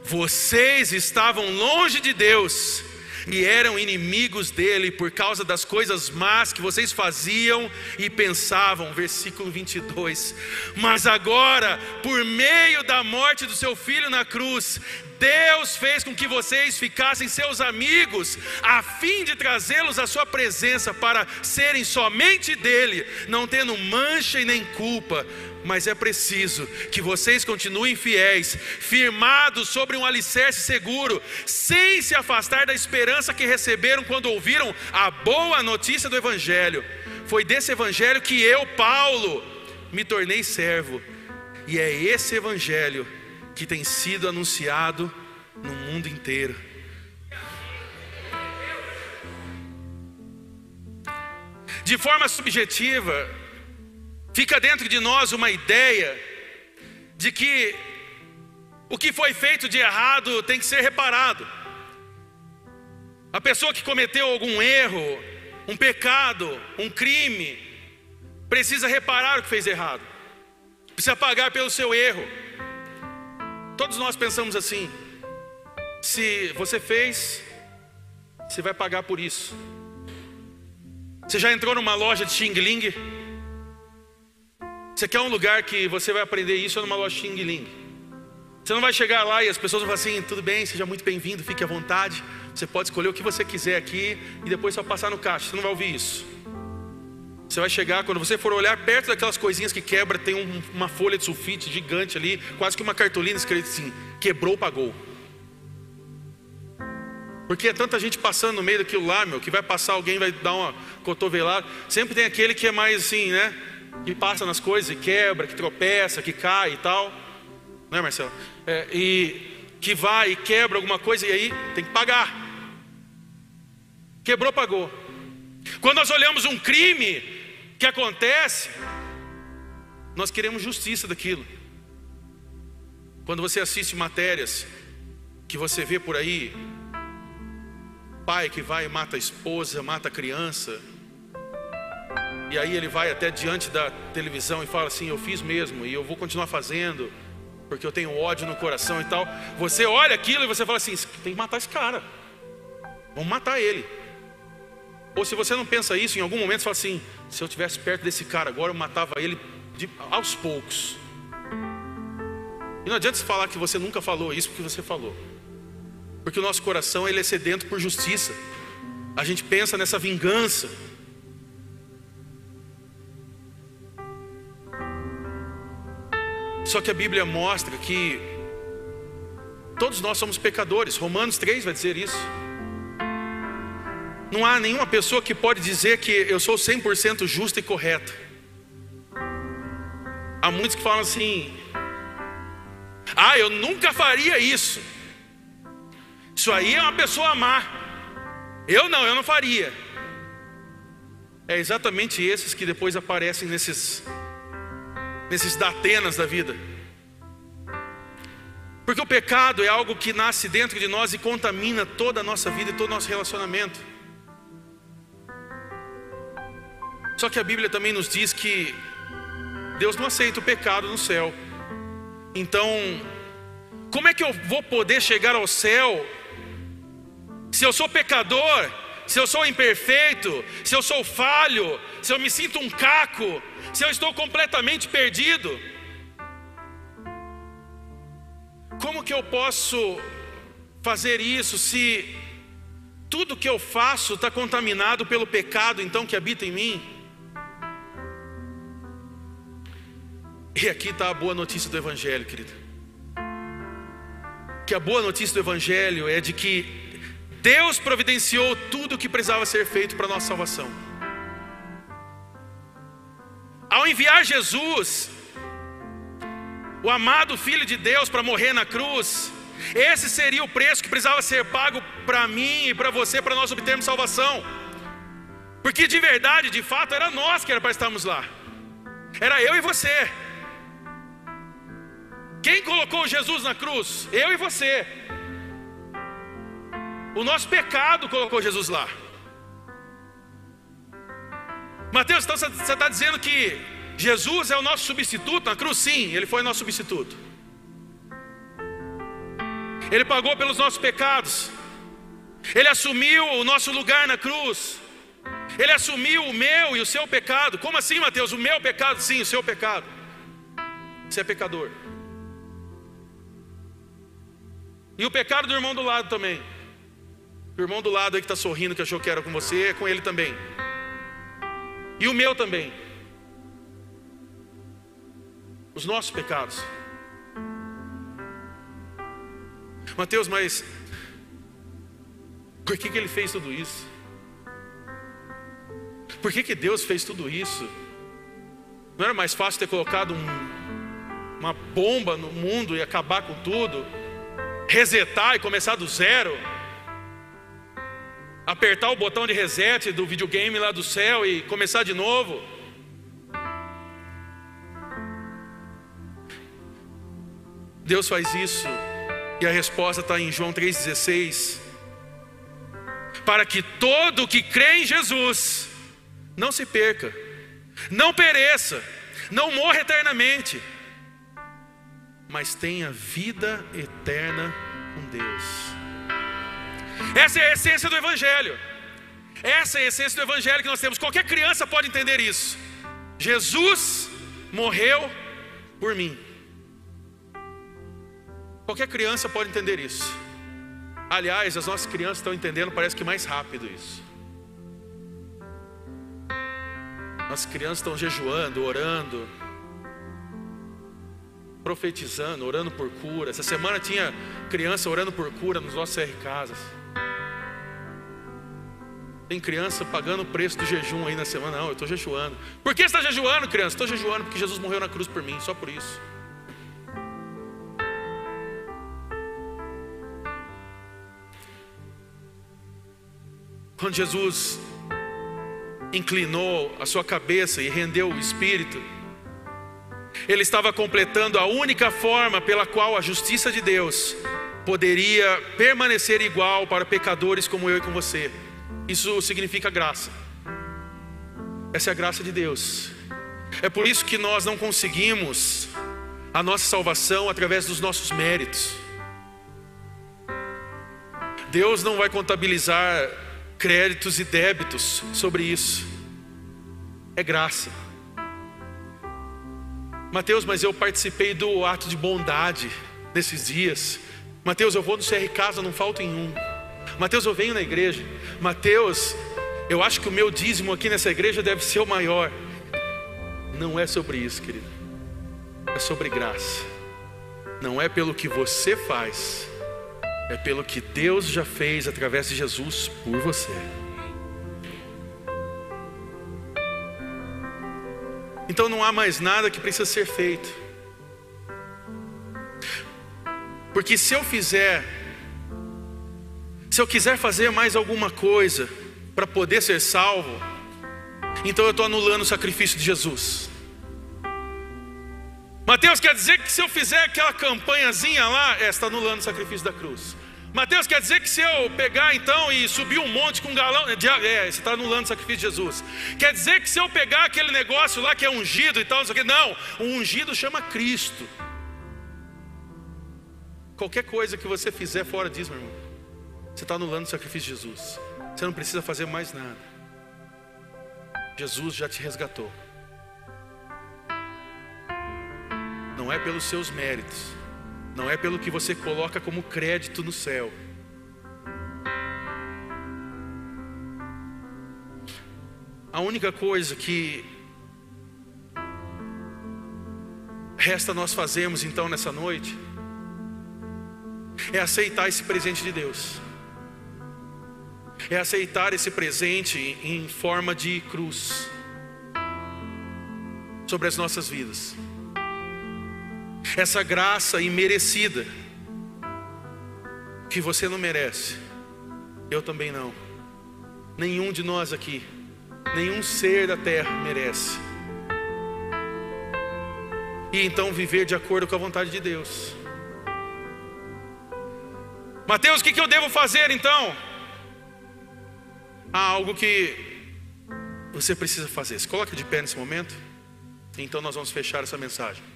vocês estavam longe de Deus, e eram inimigos dele por causa das coisas más que vocês faziam e pensavam. Versículo 22. Mas agora, por meio da morte do seu filho na cruz, Deus fez com que vocês ficassem seus amigos, a fim de trazê-los à sua presença para serem somente dele, não tendo mancha e nem culpa mas é preciso que vocês continuem fiéis, firmados sobre um alicerce seguro, sem se afastar da esperança que receberam quando ouviram a boa notícia do Evangelho. Foi desse Evangelho que eu, Paulo, me tornei servo, e é esse Evangelho que tem sido anunciado no mundo inteiro. De forma subjetiva, fica dentro de nós uma ideia de que o que foi feito de errado tem que ser reparado. A pessoa que cometeu algum erro, um pecado, um crime, precisa reparar o que fez errado, precisa pagar pelo seu erro. Todos nós pensamos assim: se você fez, você vai pagar por isso. Você já entrou numa loja de Xing Ling? Você quer um lugar que você vai aprender isso é numa loja Xing Ling. Você não vai chegar lá e as pessoas vão falar assim: tudo bem, seja muito bem-vindo, fique à vontade. Você pode escolher o que você quiser aqui e depois só passar no caixa. Você não vai ouvir isso. Você vai chegar, quando você for olhar perto daquelas coisinhas que quebra, tem um, uma folha de sulfite gigante ali, quase que uma cartolina escrita assim: quebrou, pagou. Porque é tanta gente passando no meio daquilo lá, meu, que vai passar alguém, vai dar uma cotovelada. Sempre tem aquele que é mais assim, né? Que passa nas coisas e quebra, que tropeça, que cai e tal, não é Marcelo? É, e que vai e quebra alguma coisa e aí tem que pagar. Quebrou, pagou. Quando nós olhamos um crime que acontece, nós queremos justiça daquilo. Quando você assiste matérias que você vê por aí, pai que vai e mata a esposa, mata a criança, e aí ele vai até diante da televisão e fala assim: Eu fiz mesmo e eu vou continuar fazendo, porque eu tenho ódio no coração e tal. Você olha aquilo e você fala assim: Tem que matar esse cara, vamos matar ele. Ou se você não pensa isso, em algum momento você fala assim: Se eu estivesse perto desse cara agora, eu matava ele de, aos poucos. E não adianta você falar que você nunca falou isso porque você falou. Porque o nosso coração ele é sedento por justiça. A gente pensa nessa vingança. Só que a Bíblia mostra que todos nós somos pecadores. Romanos 3 vai dizer isso. Não há nenhuma pessoa que pode dizer que eu sou 100% justo e correto. Há muitos que falam assim: Ah, eu nunca faria isso. Isso aí é uma pessoa má. Eu não, eu não faria. É exatamente esses que depois aparecem nesses nesses datenas da vida. Porque o pecado é algo que nasce dentro de nós e contamina toda a nossa vida e todo o nosso relacionamento. Só que a Bíblia também nos diz que Deus não aceita o pecado no céu. Então, Como é que eu vou poder chegar ao céu se eu sou pecador, se eu sou imperfeito, se eu sou falho, se eu me sinto um caco, se eu estou completamente perdido? Como que eu posso fazer isso se tudo que eu faço está contaminado pelo pecado então que habita em mim? E aqui está a boa notícia do Evangelho, querido. Que a boa notícia do Evangelho é de que Deus providenciou tudo o que precisava ser feito para a nossa salvação. Ao enviar Jesus, o amado Filho de Deus, para morrer na cruz, esse seria o preço que precisava ser pago para mim e para você, para nós obtermos salvação. Porque de verdade, de fato, era nós que era para estarmos lá. Era eu e você. Quem colocou Jesus na cruz? Eu e você. O nosso pecado colocou Jesus lá. Mateus, então você está dizendo que Jesus é o nosso substituto na cruz? Sim, ele foi nosso substituto. Ele pagou pelos nossos pecados. Ele assumiu o nosso lugar na cruz. Ele assumiu o meu e o seu pecado. Como assim, Mateus? O meu pecado? Sim, o seu pecado. Você é pecador. E o pecado do irmão do lado também. O irmão do lado aí que está sorrindo, que achou que era com você, é com ele também. E o meu também. Os nossos pecados. Mateus, mas por que, que ele fez tudo isso? Por que, que Deus fez tudo isso? Não era mais fácil ter colocado um, uma bomba no mundo e acabar com tudo? Resetar e começar do zero? Apertar o botão de reset do videogame lá do céu e começar de novo. Deus faz isso, e a resposta está em João 3,16: para que todo que crê em Jesus não se perca, não pereça, não morra eternamente, mas tenha vida eterna com Deus. Essa é a essência do Evangelho. Essa é a essência do Evangelho que nós temos. Qualquer criança pode entender isso. Jesus morreu por mim. Qualquer criança pode entender isso. Aliás, as nossas crianças estão entendendo, parece que mais rápido isso. Nossas crianças estão jejuando, orando, profetizando, orando por cura. Essa semana tinha criança orando por cura nos nossos CR Casas. Tem criança pagando o preço do jejum aí na semana. Não, eu estou jejuando. Por que você está jejuando, criança? Estou jejuando porque Jesus morreu na cruz por mim, só por isso. Quando Jesus inclinou a sua cabeça e rendeu o espírito, ele estava completando a única forma pela qual a justiça de Deus poderia permanecer igual para pecadores como eu e com você. Isso significa graça. Essa é a graça de Deus. É por isso que nós não conseguimos a nossa salvação através dos nossos méritos. Deus não vai contabilizar créditos e débitos sobre isso. É graça. Mateus, mas eu participei do ato de bondade nesses dias. Mateus, eu vou no CR Casa, não falta em um. Mateus, eu venho na igreja. Mateus, eu acho que o meu dízimo aqui nessa igreja deve ser o maior. Não é sobre isso, querido. É sobre graça. Não é pelo que você faz, é pelo que Deus já fez através de Jesus por você. Então não há mais nada que precisa ser feito. Porque se eu fizer se eu quiser fazer mais alguma coisa para poder ser salvo, então eu estou anulando o sacrifício de Jesus. Mateus quer dizer que se eu fizer aquela campanhazinha lá, é, está anulando o sacrifício da cruz. Mateus quer dizer que se eu pegar então e subir um monte com um galão, é, você está anulando o sacrifício de Jesus. Quer dizer que se eu pegar aquele negócio lá que é ungido e tal, não sei o não, o ungido chama Cristo. Qualquer coisa que você fizer fora disso, meu irmão, você está anulando o sacrifício de Jesus. Você não precisa fazer mais nada. Jesus já te resgatou. Não é pelos seus méritos, não é pelo que você coloca como crédito no céu. A única coisa que resta nós fazermos então nessa noite é aceitar esse presente de Deus, é aceitar esse presente em forma de cruz sobre as nossas vidas, essa graça imerecida que você não merece, eu também não, nenhum de nós aqui nenhum ser da terra merece. E então viver de acordo com a vontade de Deus. Mateus, o que, eu devo fazer então? Há algo que você precisa fazer. Se coloque de pé nesse momento. Então nós vamos fechar essa mensagem.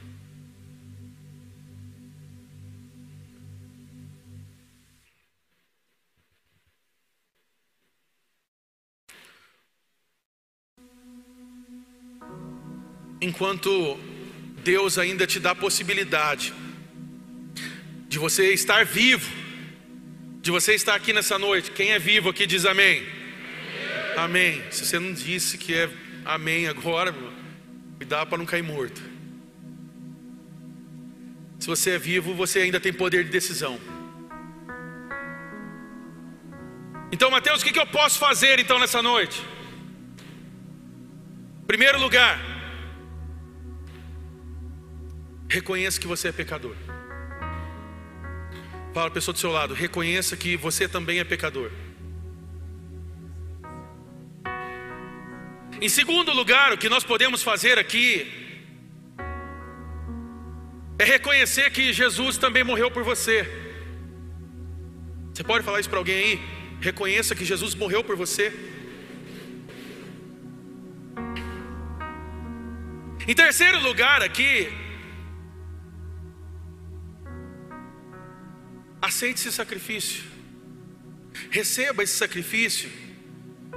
enquanto Deus ainda te dá a possibilidade de você estar vivo, de você estar aqui nessa noite. Quem é vivo aqui diz amém. Amém. Se você não disse que é amém agora, cuidado para não cair morto. Se você é vivo, você ainda tem poder de decisão. Então, Mateus, o que eu posso fazer então nessa noite? Primeiro lugar, Reconheça que você é pecador. Fala a pessoa do seu lado, reconheça que você também é pecador. Em segundo lugar, o que nós podemos fazer aqui é reconhecer que Jesus também morreu por você. Você pode falar isso para alguém aí? Reconheça que Jesus morreu por você. Em terceiro lugar, aqui, Aceite esse sacrifício. Receba esse sacrifício,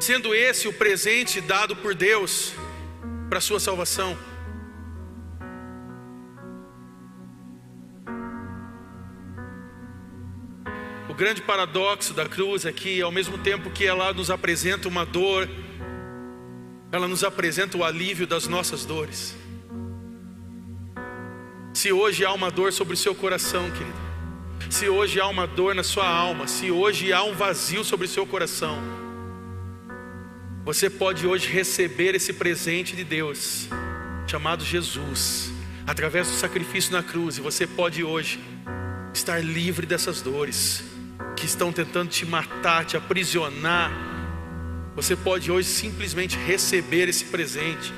sendo esse o presente dado por Deus para a sua salvação. O grande paradoxo da cruz é que, ao mesmo tempo que ela nos apresenta uma dor, ela nos apresenta o alívio das nossas dores. Se hoje há uma dor sobre o seu coração, querido, se hoje há uma dor na sua alma, se hoje há um vazio sobre o seu coração, você pode hoje receber esse presente de Deus, chamado Jesus, através do sacrifício na cruz, e você pode hoje estar livre dessas dores que estão tentando te matar, te aprisionar. Você pode hoje simplesmente receber esse presente.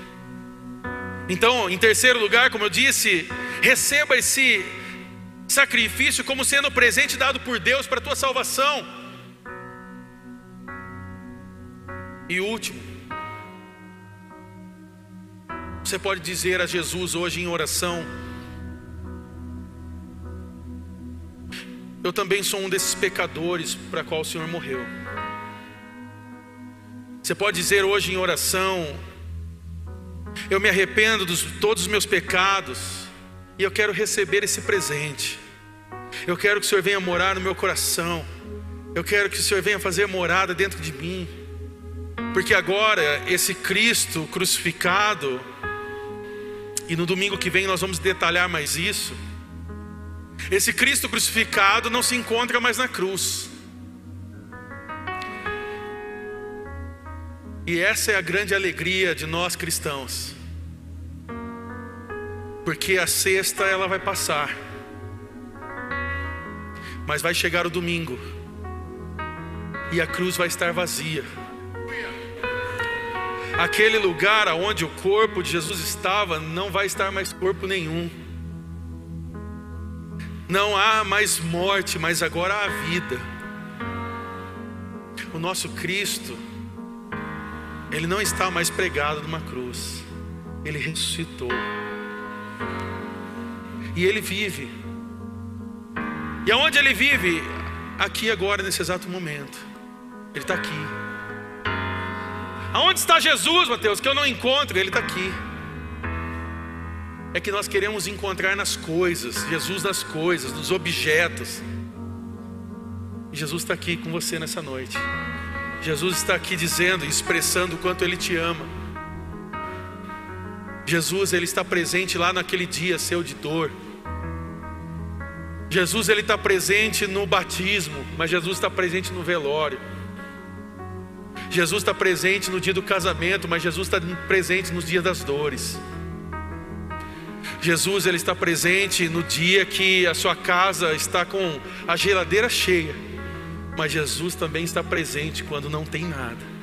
Então, em terceiro lugar, como eu disse, receba esse sacrifício como sendo o presente dado por Deus para a tua salvação. E último, você pode dizer a Jesus hoje em oração: Eu também sou um desses pecadores para qual o Senhor morreu. Você pode dizer hoje em oração: Eu me arrependo de todos os meus pecados e eu quero receber esse presente. Eu quero que o Senhor venha morar no meu coração. Eu quero que o Senhor venha fazer morada dentro de mim. Porque agora esse Cristo crucificado, e no domingo que vem nós vamos detalhar mais isso. Esse Cristo crucificado não se encontra mais na cruz. E essa é a grande alegria de nós cristãos. Porque a sexta ela vai passar. Mas vai chegar o domingo e a cruz vai estar vazia. Aquele lugar aonde o corpo de Jesus estava não vai estar mais corpo nenhum. Não há mais morte, mas agora há vida. O nosso Cristo, ele não está mais pregado numa cruz. Ele ressuscitou. E ele vive E aonde ele vive? Aqui agora, nesse exato momento. Ele está aqui. Aonde está Jesus, Mateus? Que eu não encontro, ele está aqui. É que nós queremos encontrar nas coisas, Jesus nas coisas, nos objetos. Jesus está aqui com você nessa noite. Jesus está aqui dizendo, expressando o quanto Ele te ama. Jesus, Ele está presente lá naquele dia seu de dor. Jesus, Ele está presente no batismo, mas Jesus está presente no velório. Jesus está presente no dia do casamento, mas Jesus está presente nos dias das dores. Jesus, Ele está presente no dia que a sua casa está com a geladeira cheia mas Jesus também está presente quando não tem nada.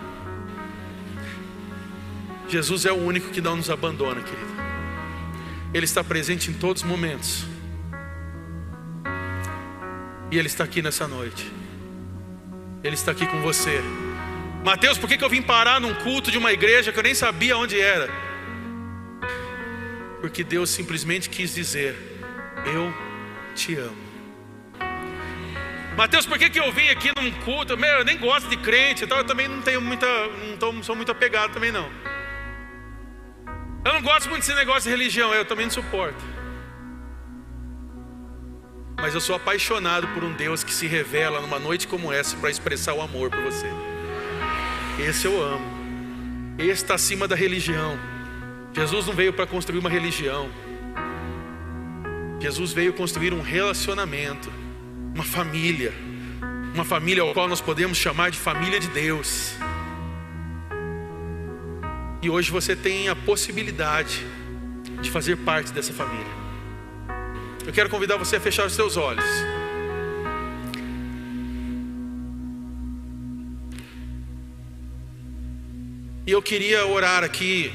Jesus é o único que não nos abandona, querido. Ele está presente em todos os momentos. E Ele está aqui nessa noite. Ele está aqui com você. Mateus, por que, eu vim parar num culto de uma igreja que eu nem sabia onde era? Porque Deus simplesmente quis dizer: Eu te amo. Mateus, por que, que eu vim aqui num culto? Meu, eu nem gosto de crente, então eu também não tenho muita, não tô, sou muito apegado também não. Eu não gosto muito desse negócio de religião, eu também não suporto. Mas eu sou apaixonado por um Deus que se revela numa noite como essa para expressar o amor por você. Esse eu amo. Esse está acima da religião. Jesus não veio para construir uma religião. Jesus veio construir um relacionamento uma família, uma família ao qual nós podemos chamar de família de Deus. E hoje você tem a possibilidade de fazer parte dessa família. Eu quero convidar você a fechar os seus olhos. E eu queria orar aqui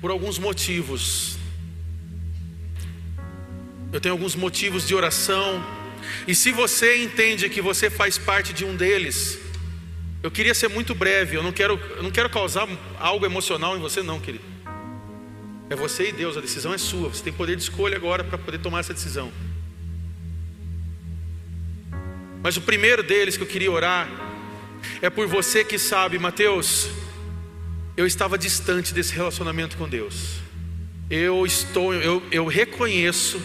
por alguns motivos eu tenho alguns motivos de oração. E se você entende que você faz parte de um deles, eu queria ser muito breve. Eu não quero, eu não quero causar algo emocional em você, não, querido. É você e Deus, a decisão é sua. Você tem poder de escolha agora para poder tomar essa decisão. Mas o primeiro deles que eu queria orar é por você que sabe, Mateus, eu estava distante desse relacionamento com Deus. Eu estou, eu, eu reconheço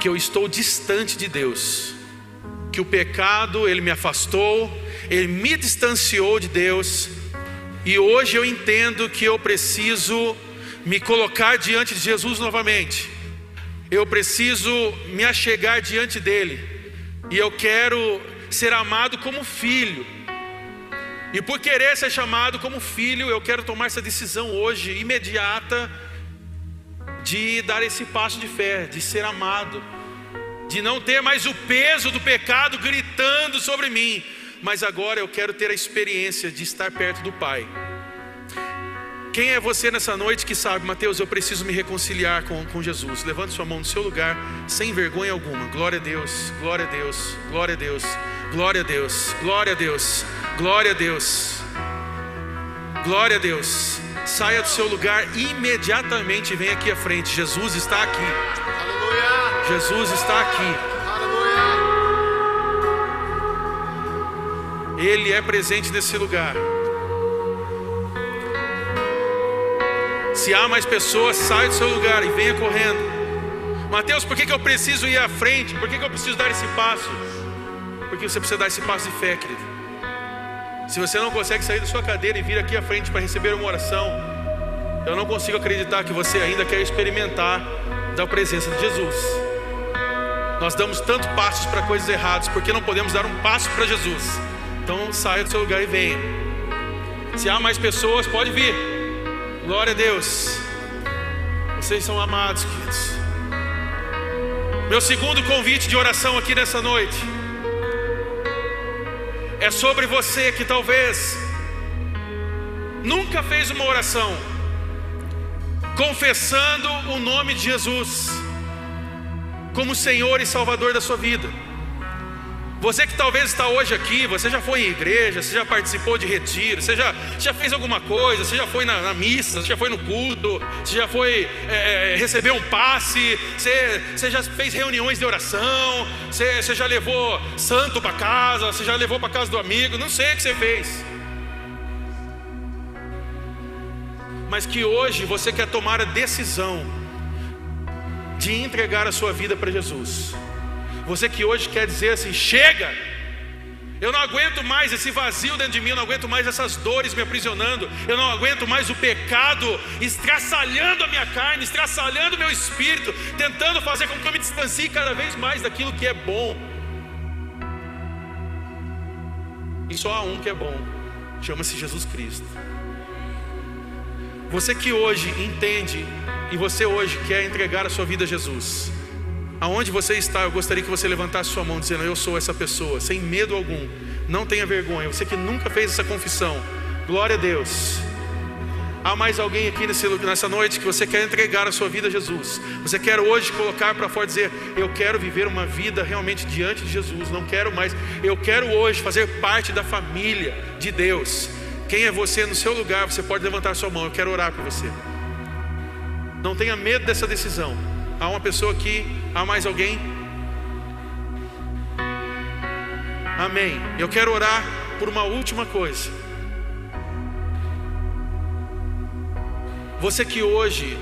que eu estou distante de Deus, que o pecado ele me afastou, ele me distanciou de Deus, e hoje eu entendo que eu preciso me colocar diante de Jesus novamente. Eu preciso me achegar diante dele. E eu quero ser amado como filho. E por querer ser chamado como filho, eu quero tomar essa decisão hoje, imediata, de dar esse passo de fé, de ser amado, de não ter mais o peso do pecado gritando sobre mim, mas agora eu quero ter a experiência de estar perto do Pai. Quem é você nessa noite que sabe, Mateus, eu preciso me reconciliar com, com Jesus? Levante sua mão no seu lugar, sem vergonha alguma. Glória a Deus, glória a Deus, glória a Deus, glória a Deus, glória a Deus, glória a Deus, glória a Deus. Saia do seu lugar imediatamente e venha aqui à frente. Jesus está aqui. Aleluia. Jesus está aqui. Aleluia. Ele é presente nesse lugar. Se há mais pessoas, saia do seu lugar e venha correndo. Mateus, por que, que eu preciso ir à frente? Por que, que eu preciso dar esse passo? Porque você precisa dar esse passo de fé, querido. Se você não consegue sair da sua cadeira e vir aqui à frente para receber uma oração, eu não consigo acreditar que você ainda quer experimentar da presença de Jesus. Nós damos tanto passos para coisas erradas, porque não podemos dar um passo para Jesus. Então saia do seu lugar e venha. Se há mais pessoas, pode vir. Glória a Deus. Vocês são amados, queridos. Meu segundo convite de oração aqui nessa noite é sobre você que talvez nunca fez uma oração confessando o nome de Jesus como Senhor e Salvador da sua vida. Você que talvez está hoje aqui, você já foi em igreja, você já participou de retiro, você já, já fez alguma coisa, você já foi na, na missa, você já foi no culto, você já foi é, é receber um passe, você, você já fez reuniões de oração, você, você já levou santo para casa, você já levou para casa do amigo, não sei o que você fez. Mas que hoje você quer tomar a decisão de entregar a sua vida para Jesus. Você que hoje quer dizer assim: chega, eu não aguento mais esse vazio dentro de mim, eu não aguento mais essas dores me aprisionando, eu não aguento mais o pecado estraçalhando a minha carne, estraçalhando o meu espírito, tentando fazer com que eu me distancie cada vez mais daquilo que é bom. E só há um que é bom, chama-se Jesus Cristo. Você que hoje entende e você hoje quer entregar a sua vida a Jesus, aonde você está, eu gostaria que você levantasse sua mão dizendo: Eu sou essa pessoa, sem medo algum, não tenha vergonha. Você que nunca fez essa confissão, glória a Deus. Há mais alguém aqui nesse, nessa noite que você quer entregar a sua vida a Jesus? Você quer hoje colocar para fora dizer: Eu quero viver uma vida realmente diante de Jesus, não quero mais, eu quero hoje fazer parte da família de Deus. Quem é você no seu lugar? Você pode levantar sua mão, eu quero orar por você. Não tenha medo dessa decisão. Há uma pessoa aqui, há mais alguém? Amém. Eu quero orar por uma última coisa. Você que hoje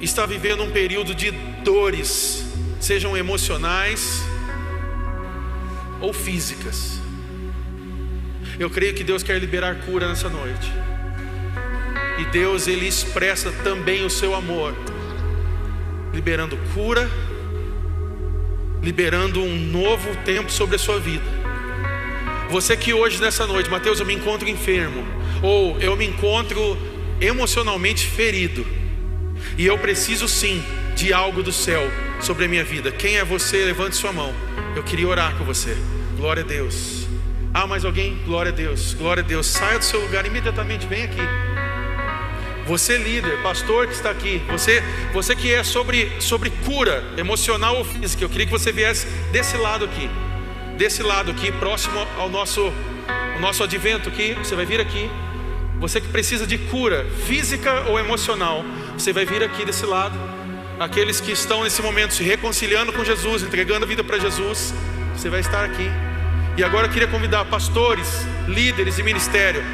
está vivendo um período de dores, sejam emocionais ou físicas. Eu creio que Deus quer liberar cura nessa noite. E Deus ele expressa também o seu amor, liberando cura, liberando um novo tempo sobre a sua vida. Você que hoje nessa noite, Mateus, eu me encontro enfermo, ou eu me encontro emocionalmente ferido, e eu preciso sim de algo do céu sobre a minha vida. Quem é você? Levante sua mão. Eu queria orar com você. Glória a Deus. Ah, mais alguém? Glória a Deus. Glória a Deus. Saia do seu lugar imediatamente. Vem aqui. Você líder, pastor que está aqui, você, você que é sobre, sobre cura emocional ou física, eu queria que você viesse desse lado aqui, desse lado aqui, próximo ao nosso, ao nosso advento aqui, você vai vir aqui. Você que precisa de cura física ou emocional, você vai vir aqui desse lado. Aqueles que estão nesse momento se reconciliando com Jesus, entregando a vida para Jesus, você vai estar aqui. E agora eu queria convidar pastores, líderes e ministério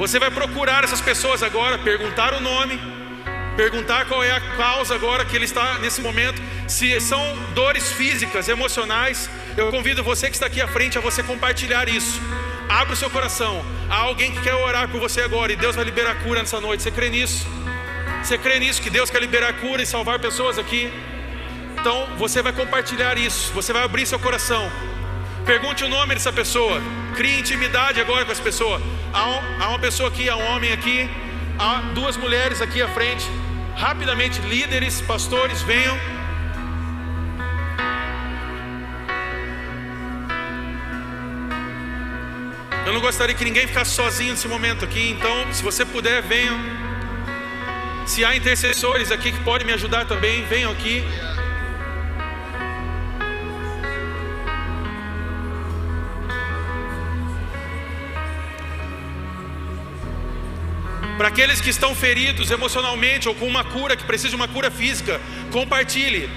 você vai procurar essas pessoas agora, perguntar o nome, perguntar qual é a causa agora que ele está nesse momento, se são dores físicas, emocionais. Eu convido você que está aqui à frente a você compartilhar isso. Abra o seu coração. Há alguém que quer orar por você agora e Deus vai liberar cura nessa noite. Você crê nisso? Você crê nisso que Deus quer liberar cura e salvar pessoas aqui? Então você vai compartilhar isso. Você vai abrir seu coração. Pergunte o nome dessa pessoa. Crie intimidade agora com essa pessoa. Há, um, há uma pessoa aqui, há um homem aqui, há duas mulheres aqui à frente. Rapidamente, líderes, pastores, venham. Eu não gostaria que ninguém ficasse sozinho nesse momento aqui, então, se você puder, venham. Se há intercessores aqui que podem me ajudar também, venham aqui. Para aqueles que estão feridos emocionalmente ou com uma cura, que precisa de uma cura física, compartilhe.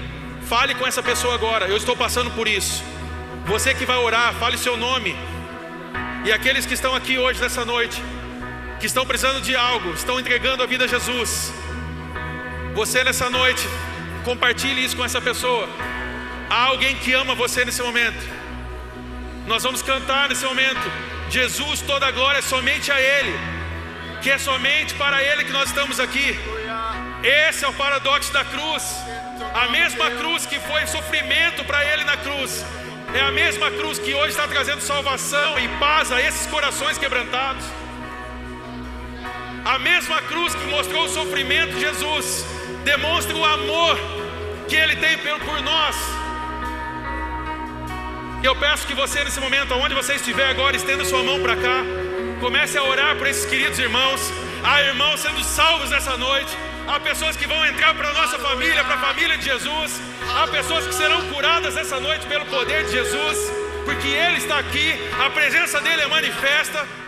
Fale com essa pessoa agora. Eu estou passando por isso. Você que vai orar, fale seu nome. E aqueles que estão aqui hoje nessa noite, que estão precisando de algo, estão entregando a vida a Jesus. Você nessa noite, compartilhe isso com essa pessoa. Há alguém que ama você nesse momento. Nós vamos cantar nesse momento. Jesus, toda a glória é somente a Ele que é somente para Ele que nós estamos aqui. Esse é o paradoxo da cruz. A mesma cruz que foi sofrimento para Ele na cruz, é a mesma cruz que hoje está trazendo salvação e paz a esses corações quebrantados. A mesma cruz que mostrou o sofrimento de Jesus, demonstra o amor que Ele tem por nós. Eu peço que você, nesse momento, onde você estiver agora, estenda sua mão para cá. Comece a orar por esses queridos irmãos. Há irmãos sendo salvos nessa noite. Há pessoas que vão entrar para a nossa família, para a família de Jesus. Há pessoas que serão curadas essa noite pelo poder de Jesus, porque Ele está aqui, a presença dele é manifesta.